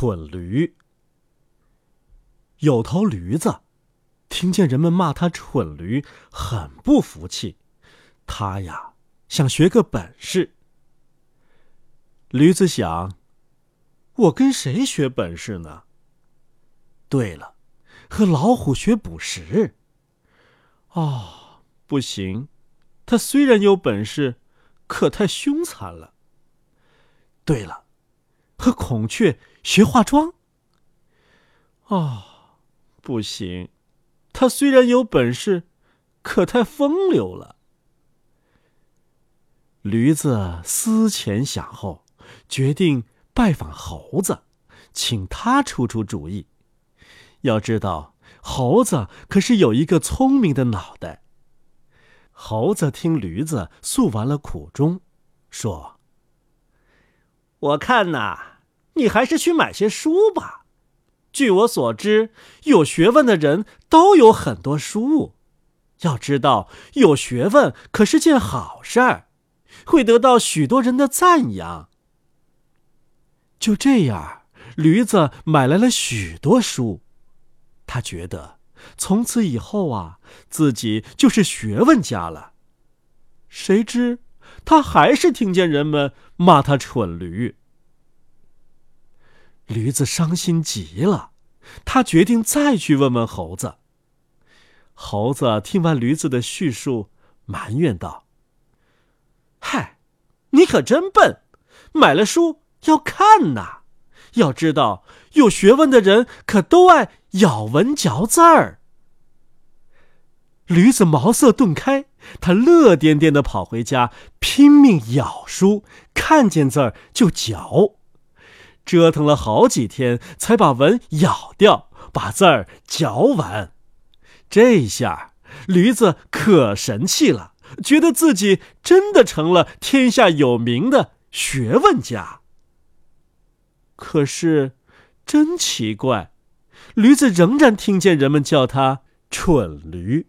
蠢驴。有头驴子听见人们骂他蠢驴，很不服气。他呀，想学个本事。驴子想：我跟谁学本事呢？对了，和老虎学捕食。哦，不行，他虽然有本事，可太凶残了。对了，和孔雀学化妆。哦，不行，他虽然有本事，可太风流了。驴子思前想后。决定拜访猴子，请他出出主意。要知道，猴子可是有一个聪明的脑袋。猴子听驴子诉完了苦衷，说：“我看呐，你还是去买些书吧。据我所知，有学问的人都有很多书。要知道，有学问可是件好事儿，会得到许多人的赞扬。”就这样，驴子买来了许多书。他觉得从此以后啊，自己就是学问家了。谁知他还是听见人们骂他蠢驴。驴子伤心极了，他决定再去问问猴子。猴子听完驴子的叙述，埋怨道：“嗨，你可真笨，买了书。”要看呐，要知道有学问的人可都爱咬文嚼字儿。驴子茅塞顿开，他乐颠颠的跑回家，拼命咬书，看见字儿就嚼，折腾了好几天，才把文咬掉，把字儿嚼完。这下驴子可神气了，觉得自己真的成了天下有名的学问家。可是，真奇怪，驴子仍然听见人们叫它“蠢驴”。